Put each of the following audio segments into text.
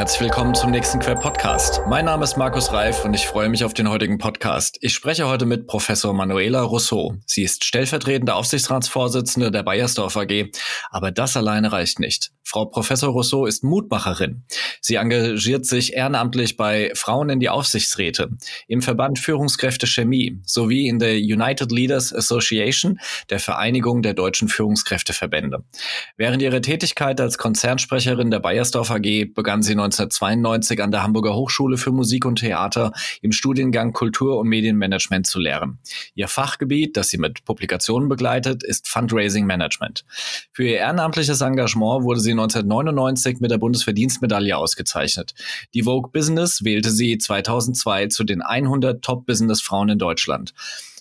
herzlich willkommen zum nächsten Quer Podcast. Mein Name ist Markus Reif und ich freue mich auf den heutigen Podcast. Ich spreche heute mit Professor Manuela Rousseau. Sie ist stellvertretende Aufsichtsratsvorsitzende der Bayersdorf AG, aber das alleine reicht nicht. Frau Professor Rousseau ist Mutmacherin. Sie engagiert sich ehrenamtlich bei Frauen in die Aufsichtsräte, im Verband Führungskräfte Chemie sowie in der United Leaders Association, der Vereinigung der deutschen Führungskräfteverbände. Während ihrer Tätigkeit als Konzernsprecherin der Bayersdorf AG begann sie 1992 an der Hamburger Hochschule für Musik und Theater im Studiengang Kultur- und Medienmanagement zu lehren. Ihr Fachgebiet, das sie mit Publikationen begleitet, ist Fundraising Management. Für ihr ehrenamtliches Engagement wurde sie 1999 mit der Bundesverdienstmedaille ausgezeichnet. Die Vogue Business wählte sie 2002 zu den 100 Top-Business-Frauen in Deutschland.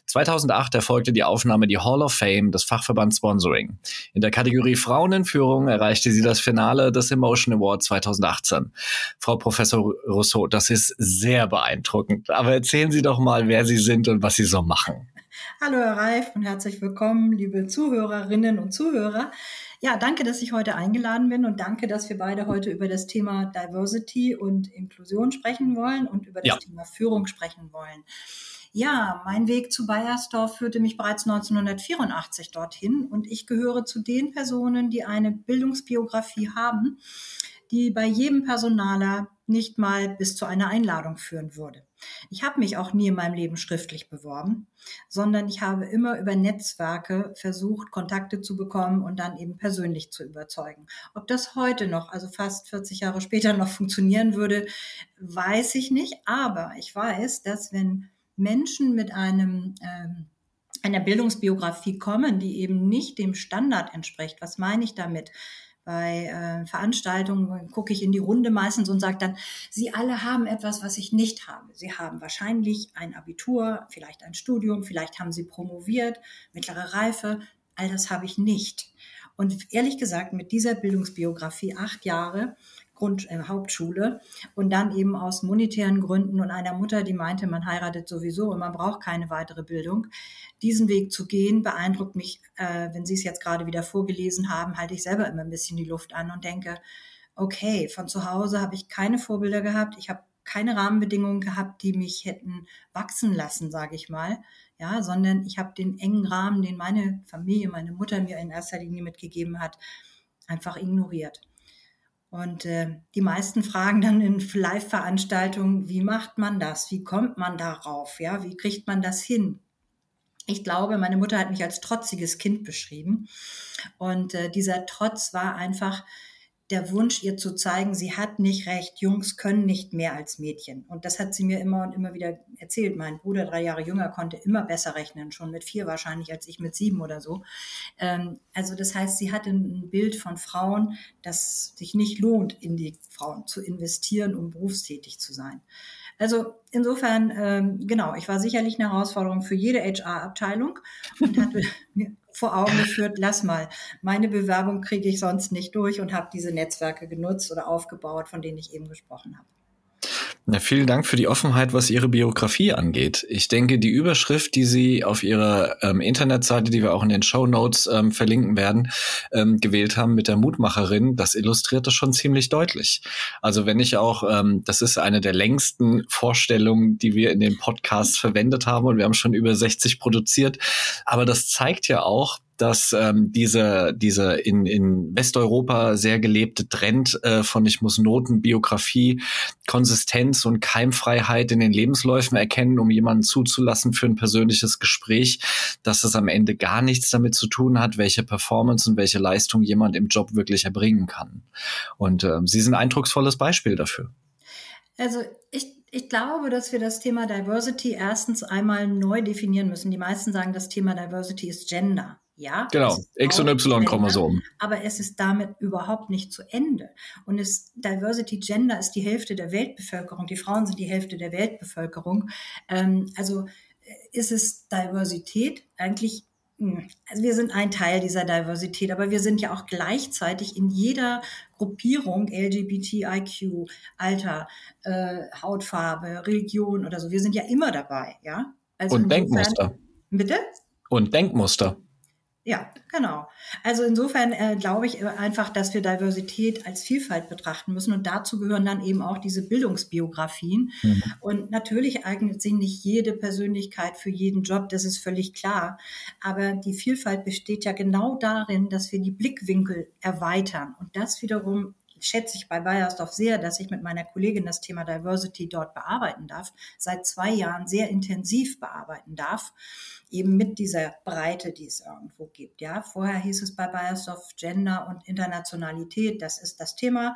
2008 erfolgte die Aufnahme die Hall of Fame des Fachverbands Sponsoring. In der Kategorie Frauen in Führung erreichte sie das Finale des Emotion Award 2018. Frau Professor Rousseau, das ist sehr beeindruckend. Aber erzählen Sie doch mal, wer Sie sind und was Sie so machen. Hallo Herr Reif und herzlich willkommen, liebe Zuhörerinnen und Zuhörer. Ja, danke, dass ich heute eingeladen bin und danke, dass wir beide heute über das Thema Diversity und Inklusion sprechen wollen und über das ja. Thema Führung sprechen wollen. Ja, mein Weg zu Bayersdorf führte mich bereits 1984 dorthin und ich gehöre zu den Personen, die eine Bildungsbiografie haben, die bei jedem Personaler nicht mal bis zu einer Einladung führen würde. Ich habe mich auch nie in meinem Leben schriftlich beworben, sondern ich habe immer über Netzwerke versucht, Kontakte zu bekommen und dann eben persönlich zu überzeugen. Ob das heute noch, also fast 40 Jahre später noch funktionieren würde, weiß ich nicht. Aber ich weiß, dass wenn Menschen mit einem ähm, einer Bildungsbiografie kommen, die eben nicht dem Standard entspricht. Was meine ich damit? Bei äh, Veranstaltungen gucke ich in die Runde meistens und sage dann, Sie alle haben etwas, was ich nicht habe. Sie haben wahrscheinlich ein Abitur, vielleicht ein Studium, vielleicht haben Sie promoviert, mittlere Reife. All das habe ich nicht. Und ehrlich gesagt, mit dieser Bildungsbiografie acht Jahre Grund, äh, Hauptschule und dann eben aus monetären Gründen und einer Mutter, die meinte, man heiratet sowieso und man braucht keine weitere Bildung. Diesen Weg zu gehen, beeindruckt mich, äh, wenn Sie es jetzt gerade wieder vorgelesen haben, halte ich selber immer ein bisschen die Luft an und denke, okay, von zu Hause habe ich keine Vorbilder gehabt, ich habe keine Rahmenbedingungen gehabt, die mich hätten wachsen lassen, sage ich mal, ja, sondern ich habe den engen Rahmen, den meine Familie, meine Mutter mir in erster Linie mitgegeben hat, einfach ignoriert. Und äh, die meisten fragen dann in Live-Veranstaltungen, wie macht man das? Wie kommt man darauf? Ja, wie kriegt man das hin? Ich glaube, meine Mutter hat mich als trotziges Kind beschrieben. Und äh, dieser Trotz war einfach, der Wunsch, ihr zu zeigen, sie hat nicht recht, Jungs können nicht mehr als Mädchen. Und das hat sie mir immer und immer wieder erzählt. Mein Bruder, drei Jahre jünger, konnte immer besser rechnen, schon mit vier wahrscheinlich als ich mit sieben oder so. Ähm, also das heißt, sie hatte ein Bild von Frauen, das sich nicht lohnt, in die Frauen zu investieren, um berufstätig zu sein. Also insofern, ähm, genau, ich war sicherlich eine Herausforderung für jede HR-Abteilung und hatte mir vor Augen geführt, lass mal, meine Bewerbung kriege ich sonst nicht durch und habe diese Netzwerke genutzt oder aufgebaut, von denen ich eben gesprochen habe. Ja, vielen Dank für die Offenheit, was Ihre Biografie angeht. Ich denke, die Überschrift, die Sie auf Ihrer ähm, Internetseite, die wir auch in den Show Notes ähm, verlinken werden, ähm, gewählt haben mit der Mutmacherin, das illustriert das schon ziemlich deutlich. Also wenn ich auch, ähm, das ist eine der längsten Vorstellungen, die wir in den Podcasts verwendet haben und wir haben schon über 60 produziert. Aber das zeigt ja auch, dass ähm, diese, diese in, in Westeuropa sehr gelebte Trend äh, von ich muss Noten, Biografie, Konsistenz und Keimfreiheit in den Lebensläufen erkennen, um jemanden zuzulassen für ein persönliches Gespräch, dass es am Ende gar nichts damit zu tun hat, welche Performance und welche Leistung jemand im Job wirklich erbringen kann. Und äh, Sie sind ein eindrucksvolles Beispiel dafür. Also ich ich glaube, dass wir das Thema Diversity erstens einmal neu definieren müssen. Die meisten sagen, das Thema Diversity ist Gender. Ja, genau, X und Y-Chromosomen. Aber es ist damit überhaupt nicht zu Ende. Und es, Diversity Gender ist die Hälfte der Weltbevölkerung. Die Frauen sind die Hälfte der Weltbevölkerung. Ähm, also äh, ist es Diversität eigentlich hm, also wir sind ein Teil dieser Diversität, aber wir sind ja auch gleichzeitig in jeder Gruppierung LGBTIQ, Alter, äh, Hautfarbe, Religion oder so. Wir sind ja immer dabei, ja. Also Und Denkmuster. Bitte? Und Denkmuster. Ja, genau. Also insofern äh, glaube ich einfach, dass wir Diversität als Vielfalt betrachten müssen und dazu gehören dann eben auch diese Bildungsbiografien. Mhm. Und natürlich eignet sich nicht jede Persönlichkeit für jeden Job, das ist völlig klar. Aber die Vielfalt besteht ja genau darin, dass wir die Blickwinkel erweitern und das wiederum schätze ich bei Bayersdorf sehr, dass ich mit meiner Kollegin das Thema Diversity dort bearbeiten darf, seit zwei Jahren sehr intensiv bearbeiten darf, eben mit dieser Breite, die es irgendwo gibt. Ja, vorher hieß es bei Bayersdorf Gender und Internationalität, das ist das Thema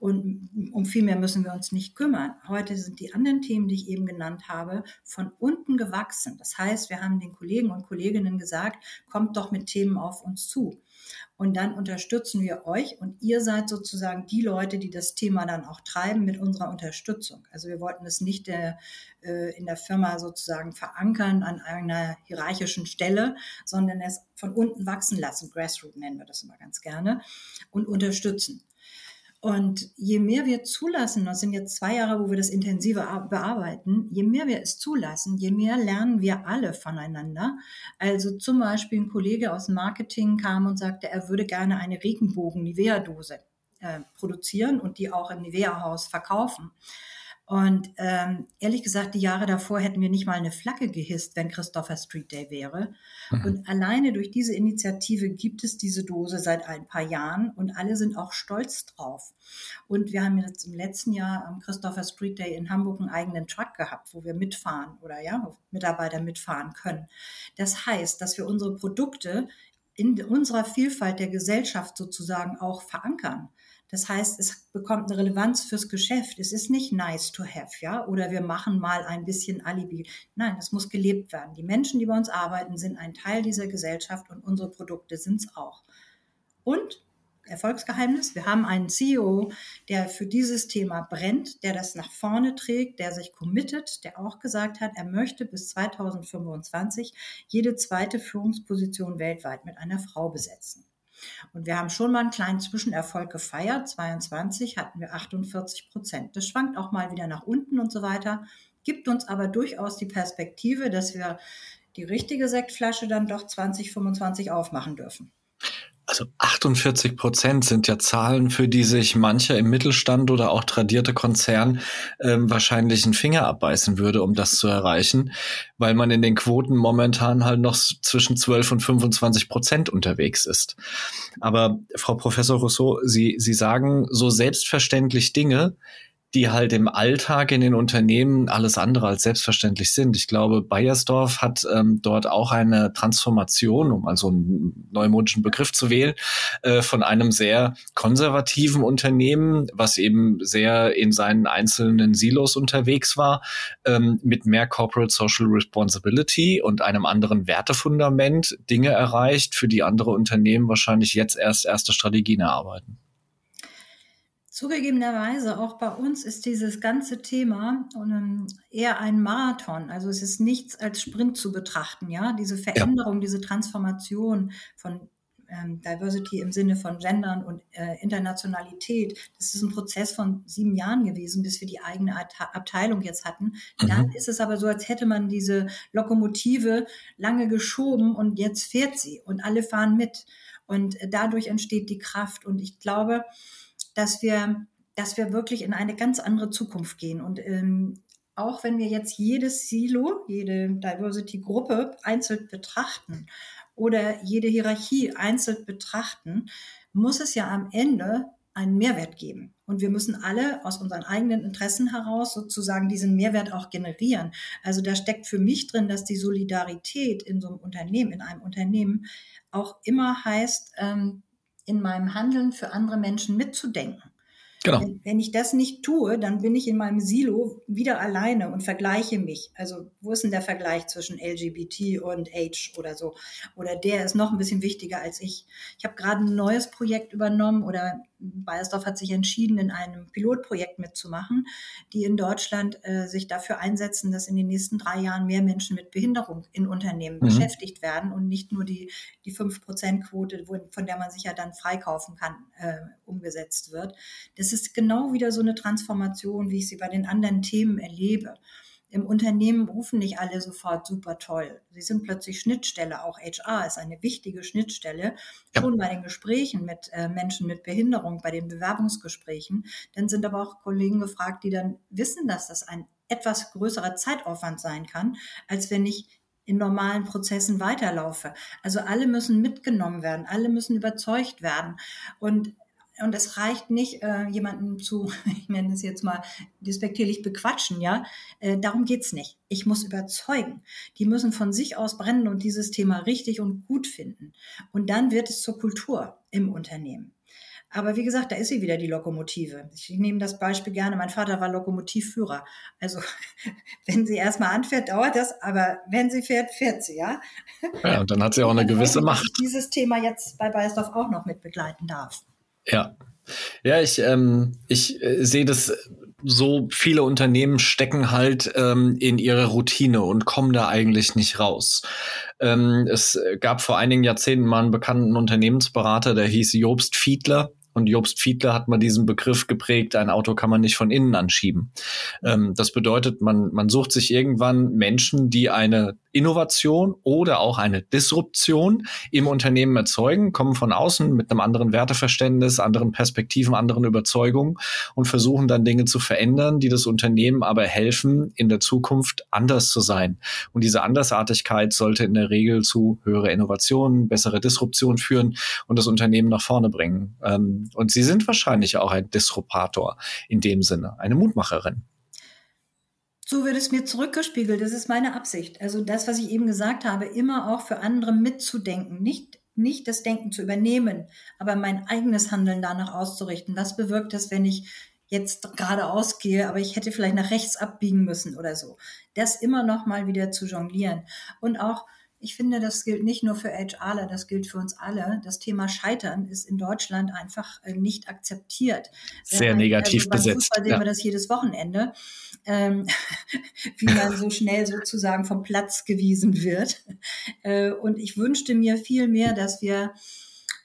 und um viel mehr müssen wir uns nicht kümmern. Heute sind die anderen Themen, die ich eben genannt habe, von unten gewachsen. Das heißt, wir haben den Kollegen und Kolleginnen gesagt, kommt doch mit Themen auf uns zu. Und dann unterstützen wir euch und ihr seid sozusagen die Leute, die das Thema dann auch treiben mit unserer Unterstützung. Also wir wollten es nicht der, äh, in der Firma sozusagen verankern an einer hierarchischen Stelle, sondern es von unten wachsen lassen. Grassroot nennen wir das immer ganz gerne und unterstützen. Und je mehr wir zulassen, das sind jetzt zwei Jahre, wo wir das intensiver bearbeiten, je mehr wir es zulassen, je mehr lernen wir alle voneinander. Also zum Beispiel ein Kollege aus Marketing kam und sagte, er würde gerne eine Regenbogen-Nivea-Dose äh, produzieren und die auch im Nivea-Haus verkaufen. Und ähm, ehrlich gesagt, die Jahre davor hätten wir nicht mal eine Flagge gehisst, wenn Christopher Street Day wäre. Mhm. Und alleine durch diese Initiative gibt es diese Dose seit ein paar Jahren und alle sind auch stolz drauf. Und wir haben jetzt im letzten Jahr am Christopher Street Day in Hamburg einen eigenen Truck gehabt, wo wir mitfahren oder ja, Mitarbeiter mitfahren können. Das heißt, dass wir unsere Produkte in unserer Vielfalt der Gesellschaft sozusagen auch verankern. Das heißt, es bekommt eine Relevanz fürs Geschäft. Es ist nicht nice to have, ja, oder wir machen mal ein bisschen Alibi. Nein, es muss gelebt werden. Die Menschen, die bei uns arbeiten, sind ein Teil dieser Gesellschaft und unsere Produkte sind es auch. Und Erfolgsgeheimnis. Wir haben einen CEO, der für dieses Thema brennt, der das nach vorne trägt, der sich committet, der auch gesagt hat, er möchte bis 2025 jede zweite Führungsposition weltweit mit einer Frau besetzen. Und wir haben schon mal einen kleinen Zwischenerfolg gefeiert. 22 hatten wir 48 Prozent. Das schwankt auch mal wieder nach unten und so weiter, gibt uns aber durchaus die Perspektive, dass wir die richtige Sektflasche dann doch 2025 aufmachen dürfen. Also 48 Prozent sind ja Zahlen, für die sich mancher im Mittelstand oder auch tradierte Konzern ähm, wahrscheinlich einen Finger abbeißen würde, um das zu erreichen, weil man in den Quoten momentan halt noch zwischen 12 und 25 Prozent unterwegs ist. Aber Frau Professor Rousseau, Sie, Sie sagen so selbstverständlich Dinge, die halt im Alltag in den Unternehmen alles andere als selbstverständlich sind. Ich glaube, Bayersdorf hat ähm, dort auch eine Transformation, um also einen neumodischen Begriff zu wählen, äh, von einem sehr konservativen Unternehmen, was eben sehr in seinen einzelnen Silos unterwegs war, ähm, mit mehr Corporate Social Responsibility und einem anderen Wertefundament Dinge erreicht, für die andere Unternehmen wahrscheinlich jetzt erst erste Strategien erarbeiten. Zugegebenerweise, auch bei uns ist dieses ganze Thema ähm, eher ein Marathon. Also es ist nichts als Sprint zu betrachten, ja. Diese Veränderung, ja. diese Transformation von ähm, Diversity im Sinne von Gendern und äh, Internationalität, das ist ein Prozess von sieben Jahren gewesen, bis wir die eigene Abteilung jetzt hatten. Mhm. Dann ist es aber so, als hätte man diese Lokomotive lange geschoben und jetzt fährt sie und alle fahren mit. Und äh, dadurch entsteht die Kraft. Und ich glaube, dass wir, dass wir wirklich in eine ganz andere Zukunft gehen. Und ähm, auch wenn wir jetzt jedes Silo, jede Diversity-Gruppe einzeln betrachten oder jede Hierarchie einzeln betrachten, muss es ja am Ende einen Mehrwert geben. Und wir müssen alle aus unseren eigenen Interessen heraus sozusagen diesen Mehrwert auch generieren. Also da steckt für mich drin, dass die Solidarität in so einem Unternehmen, in einem Unternehmen auch immer heißt, ähm, in meinem Handeln für andere Menschen mitzudenken. Genau. Wenn, wenn, ich das nicht tue, dann bin ich in meinem Silo wieder alleine und vergleiche mich. Also wo ist denn der Vergleich zwischen LGBT und Age oder so? Oder der ist noch ein bisschen wichtiger als ich. Ich habe gerade ein neues Projekt übernommen oder Bayersdorf hat sich entschieden, in einem Pilotprojekt mitzumachen, die in Deutschland äh, sich dafür einsetzen, dass in den nächsten drei Jahren mehr Menschen mit Behinderung in Unternehmen mhm. beschäftigt werden und nicht nur die, die 5%-Quote, von der man sich ja dann freikaufen kann, äh, umgesetzt wird. Das ist genau wieder so eine Transformation, wie ich sie bei den anderen Themen erlebe. Im Unternehmen rufen nicht alle sofort super toll. Sie sind plötzlich Schnittstelle. Auch HR ist eine wichtige Schnittstelle. Ja. Schon bei den Gesprächen mit äh, Menschen mit Behinderung, bei den Bewerbungsgesprächen. Dann sind aber auch Kollegen gefragt, die dann wissen, dass das ein etwas größerer Zeitaufwand sein kann, als wenn ich in normalen Prozessen weiterlaufe. Also alle müssen mitgenommen werden, alle müssen überzeugt werden. Und und es reicht nicht, äh, jemanden zu, ich nenne es jetzt mal despektierlich bequatschen, ja. Äh, darum geht's nicht. Ich muss überzeugen. Die müssen von sich aus brennen und dieses Thema richtig und gut finden. Und dann wird es zur Kultur im Unternehmen. Aber wie gesagt, da ist sie wieder die Lokomotive. Ich nehme das Beispiel gerne. Mein Vater war Lokomotivführer. Also wenn sie erstmal anfährt, dauert das, aber wenn sie fährt, fährt sie, ja. Ja, und dann hat sie auch eine gewisse Macht. Dieses Thema jetzt bei Beisdorf auch noch mit begleiten darf. Ja. Ja, ich, ähm, ich äh, sehe das so, viele Unternehmen stecken halt ähm, in ihre Routine und kommen da eigentlich nicht raus. Ähm, es gab vor einigen Jahrzehnten mal einen bekannten Unternehmensberater, der hieß Jobst Fiedler und Jobst Fiedler hat mal diesen Begriff geprägt, ein Auto kann man nicht von innen anschieben. Ähm, das bedeutet, man, man sucht sich irgendwann Menschen, die eine Innovation oder auch eine Disruption im Unternehmen erzeugen, kommen von außen mit einem anderen Werteverständnis, anderen Perspektiven, anderen Überzeugungen und versuchen dann Dinge zu verändern, die das Unternehmen aber helfen, in der Zukunft anders zu sein. Und diese Andersartigkeit sollte in der Regel zu höherer Innovation, bessere Disruption führen und das Unternehmen nach vorne bringen. Ähm, und Sie sind wahrscheinlich auch ein Disruptor in dem Sinne, eine Mutmacherin. So wird es mir zurückgespiegelt. Das ist meine Absicht. Also das, was ich eben gesagt habe, immer auch für andere mitzudenken. Nicht, nicht das Denken zu übernehmen, aber mein eigenes Handeln danach auszurichten. Was bewirkt das, wenn ich jetzt geradeaus gehe, aber ich hätte vielleicht nach rechts abbiegen müssen oder so. Das immer noch mal wieder zu jonglieren. Und auch ich finde, das gilt nicht nur für HRler, das gilt für uns alle. Das Thema Scheitern ist in Deutschland einfach äh, nicht akzeptiert. Sehr also negativ also besetzt. Fußball sehen ja. wir das jedes Wochenende, ähm, wie man so schnell sozusagen vom Platz gewiesen wird. Äh, und ich wünschte mir viel mehr, dass wir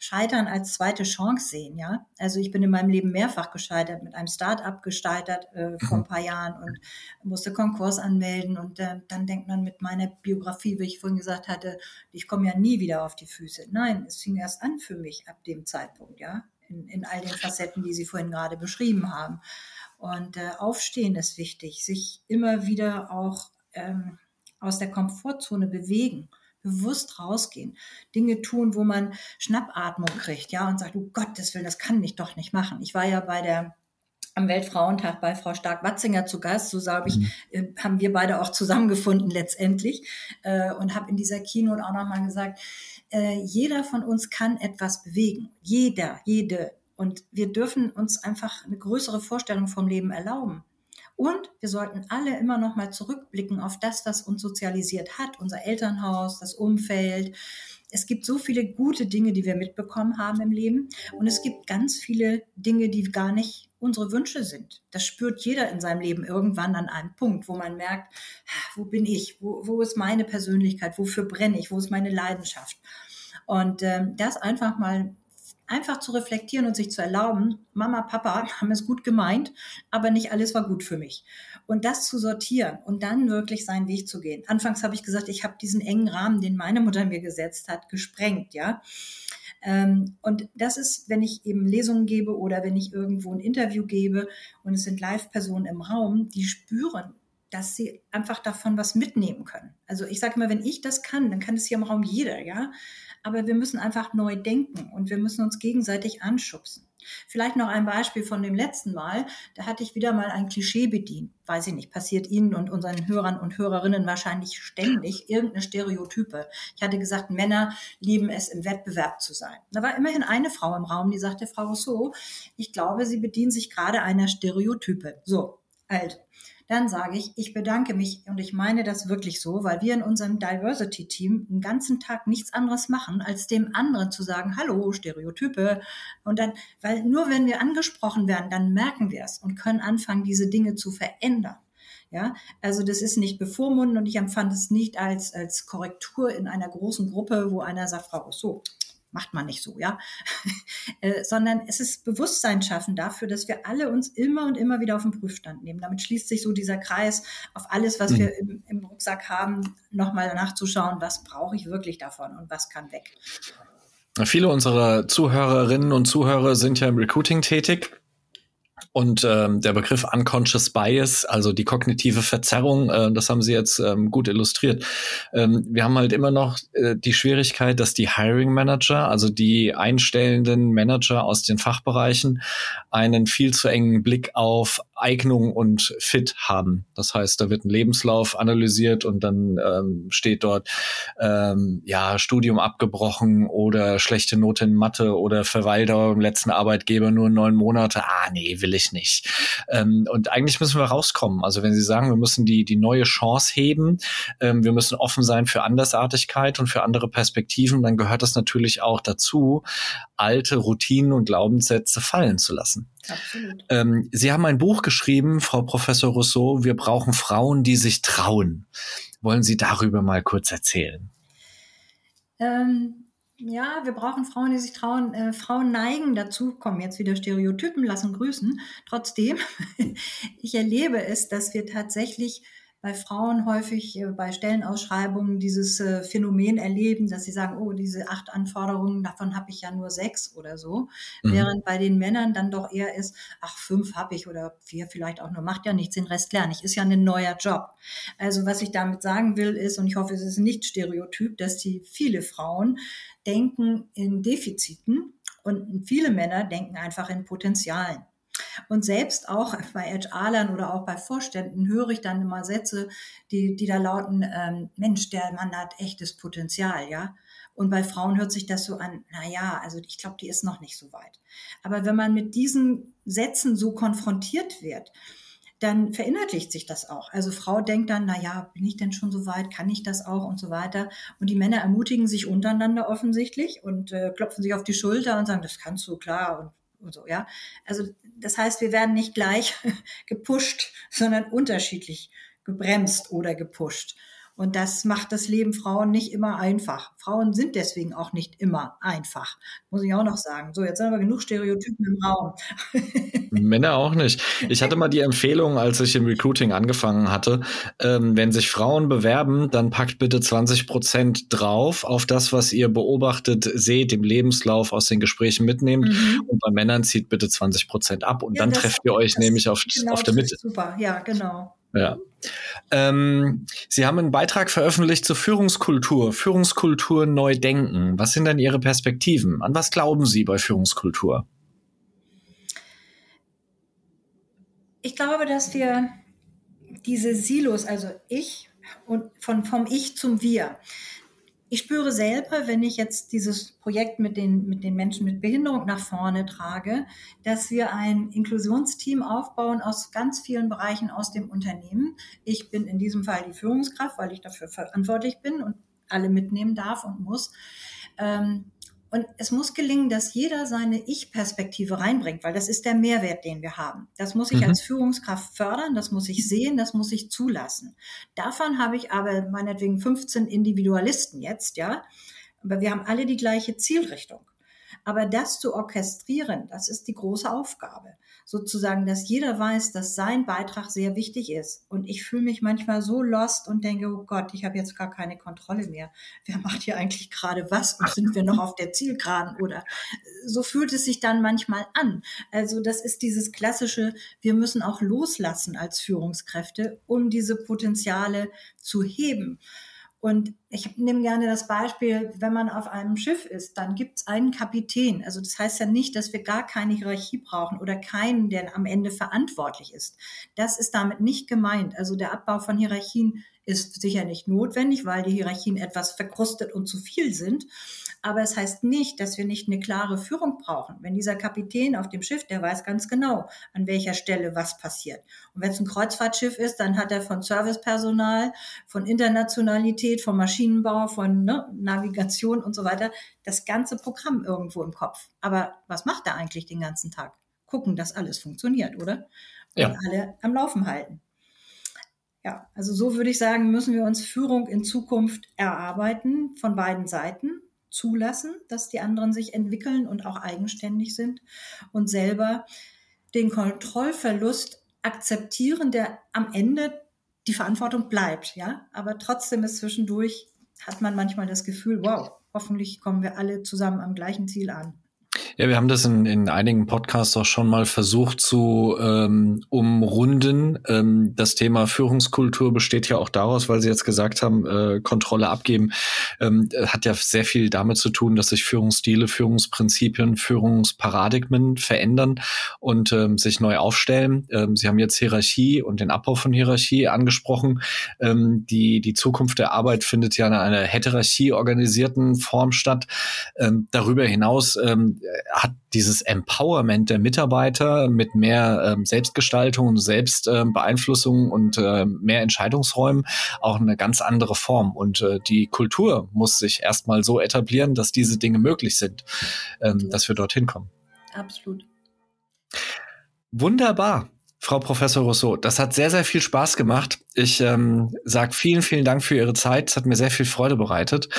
Scheitern als zweite Chance sehen, ja. Also ich bin in meinem Leben mehrfach gescheitert, mit einem Start-up gescheitert äh, vor ein mhm. paar Jahren und musste Konkurs anmelden und äh, dann denkt man mit meiner Biografie, wie ich vorhin gesagt hatte, ich komme ja nie wieder auf die Füße. Nein, es fing erst an für mich ab dem Zeitpunkt, ja, in, in all den Facetten, die Sie vorhin gerade beschrieben haben. Und äh, Aufstehen ist wichtig, sich immer wieder auch ähm, aus der Komfortzone bewegen bewusst rausgehen, Dinge tun, wo man Schnappatmung kriegt, ja, und sagt, du Gottes Willen, das kann ich doch nicht machen. Ich war ja bei der am Weltfrauentag bei Frau Stark-Watzinger zu Gast, so sage ich, mhm. Äh, haben wir beide auch zusammengefunden letztendlich äh, und habe in dieser Keynote auch nochmal gesagt, äh, jeder von uns kann etwas bewegen, jeder, jede. Und wir dürfen uns einfach eine größere Vorstellung vom Leben erlauben. Und wir sollten alle immer noch mal zurückblicken auf das, was uns sozialisiert hat, unser Elternhaus, das Umfeld. Es gibt so viele gute Dinge, die wir mitbekommen haben im Leben. Und es gibt ganz viele Dinge, die gar nicht unsere Wünsche sind. Das spürt jeder in seinem Leben irgendwann an einem Punkt, wo man merkt, wo bin ich? Wo, wo ist meine Persönlichkeit? Wofür brenne ich? Wo ist meine Leidenschaft? Und ähm, das einfach mal einfach zu reflektieren und sich zu erlauben, Mama, Papa haben es gut gemeint, aber nicht alles war gut für mich. Und das zu sortieren und dann wirklich seinen Weg zu gehen. Anfangs habe ich gesagt, ich habe diesen engen Rahmen, den meine Mutter mir gesetzt hat, gesprengt, ja. Ähm, und das ist, wenn ich eben Lesungen gebe oder wenn ich irgendwo ein Interview gebe und es sind Live-Personen im Raum, die spüren, dass sie einfach davon was mitnehmen können. Also ich sage immer, wenn ich das kann, dann kann es hier im Raum jeder, ja aber wir müssen einfach neu denken und wir müssen uns gegenseitig anschubsen. Vielleicht noch ein Beispiel von dem letzten Mal. Da hatte ich wieder mal ein Klischee bedient. Weiß ich nicht, passiert Ihnen und unseren Hörern und Hörerinnen wahrscheinlich ständig irgendeine Stereotype. Ich hatte gesagt, Männer lieben es, im Wettbewerb zu sein. Da war immerhin eine Frau im Raum, die sagte, Frau Rousseau, ich glaube, Sie bedienen sich gerade einer Stereotype. So, alt dann sage ich, ich bedanke mich und ich meine das wirklich so, weil wir in unserem Diversity-Team den ganzen Tag nichts anderes machen, als dem anderen zu sagen, hallo, Stereotype. Und dann, weil nur wenn wir angesprochen werden, dann merken wir es und können anfangen, diese Dinge zu verändern. Ja, also das ist nicht bevormunden und ich empfand es nicht als, als Korrektur in einer großen Gruppe, wo einer sagt, Frau Rousseau, macht man nicht so, ja, äh, sondern es ist Bewusstsein schaffen dafür, dass wir alle uns immer und immer wieder auf den Prüfstand nehmen. Damit schließt sich so dieser Kreis auf alles, was mhm. wir im, im Rucksack haben, nochmal nachzuschauen, was brauche ich wirklich davon und was kann weg. Viele unserer Zuhörerinnen und Zuhörer sind ja im Recruiting tätig. Und ähm, der Begriff Unconscious Bias, also die kognitive Verzerrung, äh, das haben Sie jetzt ähm, gut illustriert. Ähm, wir haben halt immer noch äh, die Schwierigkeit, dass die Hiring Manager, also die einstellenden Manager aus den Fachbereichen, einen viel zu engen Blick auf Eignung und Fit haben. Das heißt, da wird ein Lebenslauf analysiert und dann ähm, steht dort ähm, ja Studium abgebrochen oder schlechte Note in Mathe oder Verweildauer im letzten Arbeitgeber nur neun Monate. Ah nee, ich nicht. Ähm, und eigentlich müssen wir rauskommen. Also wenn Sie sagen, wir müssen die die neue Chance heben, ähm, wir müssen offen sein für Andersartigkeit und für andere Perspektiven, dann gehört das natürlich auch dazu, alte Routinen und Glaubenssätze fallen zu lassen. Ähm, Sie haben ein Buch geschrieben, Frau Professor Rousseau, wir brauchen Frauen, die sich trauen. Wollen Sie darüber mal kurz erzählen? Ähm, ja, wir brauchen Frauen, die sich trauen. Äh, Frauen neigen dazu, kommen jetzt wieder Stereotypen, lassen grüßen. Trotzdem, ich erlebe es, dass wir tatsächlich bei Frauen häufig äh, bei Stellenausschreibungen dieses äh, Phänomen erleben, dass sie sagen, oh, diese acht Anforderungen, davon habe ich ja nur sechs oder so. Mhm. Während bei den Männern dann doch eher ist, ach, fünf habe ich oder vier vielleicht auch nur, macht ja nichts, den Rest lerne ich, ist ja ein neuer Job. Also was ich damit sagen will ist, und ich hoffe, es ist nicht stereotyp, dass die viele Frauen denken in Defiziten und viele Männer denken einfach in Potenzialen. Und selbst auch bei HR-Lern oder auch bei Vorständen höre ich dann immer Sätze, die, die da lauten, ähm, Mensch, der Mann hat echtes Potenzial, ja. Und bei Frauen hört sich das so an, na ja, also ich glaube, die ist noch nicht so weit. Aber wenn man mit diesen Sätzen so konfrontiert wird, dann verinnerlicht sich das auch. Also Frau denkt dann, na ja, bin ich denn schon so weit? Kann ich das auch und so weiter? Und die Männer ermutigen sich untereinander offensichtlich und äh, klopfen sich auf die Schulter und sagen, das kannst du klar und und so, ja. Also das heißt, wir werden nicht gleich gepusht, sondern unterschiedlich gebremst oder gepusht. Und das macht das Leben Frauen nicht immer einfach. Frauen sind deswegen auch nicht immer einfach, muss ich auch noch sagen. So, jetzt haben wir genug Stereotypen im Raum. Männer auch nicht. Ich hatte mal die Empfehlung, als ich im Recruiting angefangen hatte, ähm, wenn sich Frauen bewerben, dann packt bitte 20 Prozent drauf auf das, was ihr beobachtet, seht, im Lebenslauf aus den Gesprächen mitnehmt. Mhm. Und bei Männern zieht bitte 20 Prozent ab und ja, dann trefft ihr euch nämlich auf, genau, auf der Mitte. Super, ja, genau. Ja. Ähm, Sie haben einen Beitrag veröffentlicht zur Führungskultur, Führungskultur neu denken. Was sind denn Ihre Perspektiven? An was glauben Sie bei Führungskultur? Ich glaube, dass wir diese Silos, also ich und von, vom Ich zum Wir, ich spüre selber, wenn ich jetzt dieses Projekt mit den, mit den Menschen mit Behinderung nach vorne trage, dass wir ein Inklusionsteam aufbauen aus ganz vielen Bereichen aus dem Unternehmen. Ich bin in diesem Fall die Führungskraft, weil ich dafür verantwortlich bin und alle mitnehmen darf und muss. Ähm, und es muss gelingen, dass jeder seine Ich-Perspektive reinbringt, weil das ist der Mehrwert, den wir haben. Das muss ich mhm. als Führungskraft fördern, das muss ich sehen, das muss ich zulassen. Davon habe ich aber meinetwegen 15 Individualisten jetzt, ja. Aber wir haben alle die gleiche Zielrichtung. Aber das zu orchestrieren, das ist die große Aufgabe sozusagen, dass jeder weiß, dass sein Beitrag sehr wichtig ist. Und ich fühle mich manchmal so lost und denke, oh Gott, ich habe jetzt gar keine Kontrolle mehr. Wer macht hier eigentlich gerade was? Und sind wir noch auf der Zielgeraden? Oder so fühlt es sich dann manchmal an. Also das ist dieses klassische, wir müssen auch loslassen als Führungskräfte, um diese Potenziale zu heben. Und ich nehme gerne das Beispiel, wenn man auf einem Schiff ist, dann gibt es einen Kapitän. Also das heißt ja nicht, dass wir gar keine Hierarchie brauchen oder keinen, der am Ende verantwortlich ist. Das ist damit nicht gemeint. Also der Abbau von Hierarchien ist sicher nicht notwendig, weil die Hierarchien etwas verkrustet und zu viel sind. Aber es heißt nicht, dass wir nicht eine klare Führung brauchen. Wenn dieser Kapitän auf dem Schiff, der weiß ganz genau, an welcher Stelle was passiert. Und wenn es ein Kreuzfahrtschiff ist, dann hat er von Servicepersonal, von Internationalität, vom Maschinenbau, von ne, Navigation und so weiter das ganze Programm irgendwo im Kopf. Aber was macht er eigentlich den ganzen Tag? Gucken, dass alles funktioniert, oder? Und ja. alle am Laufen halten. Ja, also so würde ich sagen, müssen wir uns Führung in Zukunft erarbeiten von beiden Seiten zulassen, dass die anderen sich entwickeln und auch eigenständig sind und selber den Kontrollverlust akzeptieren, der am Ende die Verantwortung bleibt, ja. Aber trotzdem ist zwischendurch, hat man manchmal das Gefühl, wow, hoffentlich kommen wir alle zusammen am gleichen Ziel an. Ja, wir haben das in, in einigen Podcasts auch schon mal versucht zu ähm, umrunden. Ähm, das Thema Führungskultur besteht ja auch daraus, weil Sie jetzt gesagt haben, äh, Kontrolle abgeben, ähm, hat ja sehr viel damit zu tun, dass sich Führungsstile, Führungsprinzipien, Führungsparadigmen verändern und ähm, sich neu aufstellen. Ähm, Sie haben jetzt Hierarchie und den Abbau von Hierarchie angesprochen. Ähm, die, die Zukunft der Arbeit findet ja in einer Heterarchie organisierten Form statt. Ähm, darüber hinaus ähm, hat dieses Empowerment der Mitarbeiter mit mehr ähm, Selbstgestaltung und Selbstbeeinflussung ähm, und äh, mehr Entscheidungsräumen auch eine ganz andere Form. Und äh, die Kultur muss sich erstmal so etablieren, dass diese Dinge möglich sind, ähm, dass wir dorthin kommen. Absolut. Wunderbar. Frau Professor Rousseau, das hat sehr, sehr viel Spaß gemacht. Ich ähm, sage vielen, vielen Dank für Ihre Zeit. Es hat mir sehr viel Freude bereitet.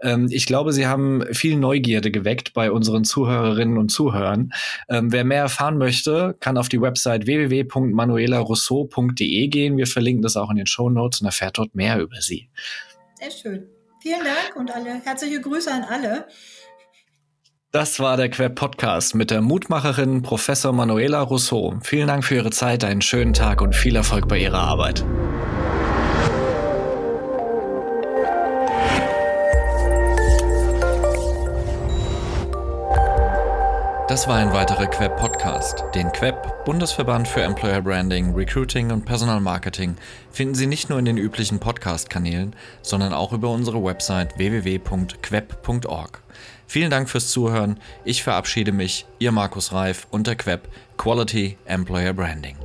Ähm, ich glaube, Sie haben viel Neugierde geweckt bei unseren Zuhörerinnen und Zuhörern. Ähm, wer mehr erfahren möchte, kann auf die Website www.manuelarousseau.de gehen. Wir verlinken das auch in den Show Notes und erfährt dort mehr über Sie. Sehr schön. Vielen Dank und alle herzliche Grüße an alle. Das war der Queb Podcast mit der Mutmacherin Professor Manuela Rousseau. Vielen Dank für Ihre Zeit, einen schönen Tag und viel Erfolg bei Ihrer Arbeit. Das war ein weiterer Queb Podcast. Den Queb, Bundesverband für Employer Branding, Recruiting und Personalmarketing, finden Sie nicht nur in den üblichen Podcast-Kanälen, sondern auch über unsere Website www.queb.org. Vielen Dank fürs Zuhören. Ich verabschiede mich, Ihr Markus Reif und der Queb Quality Employer Branding.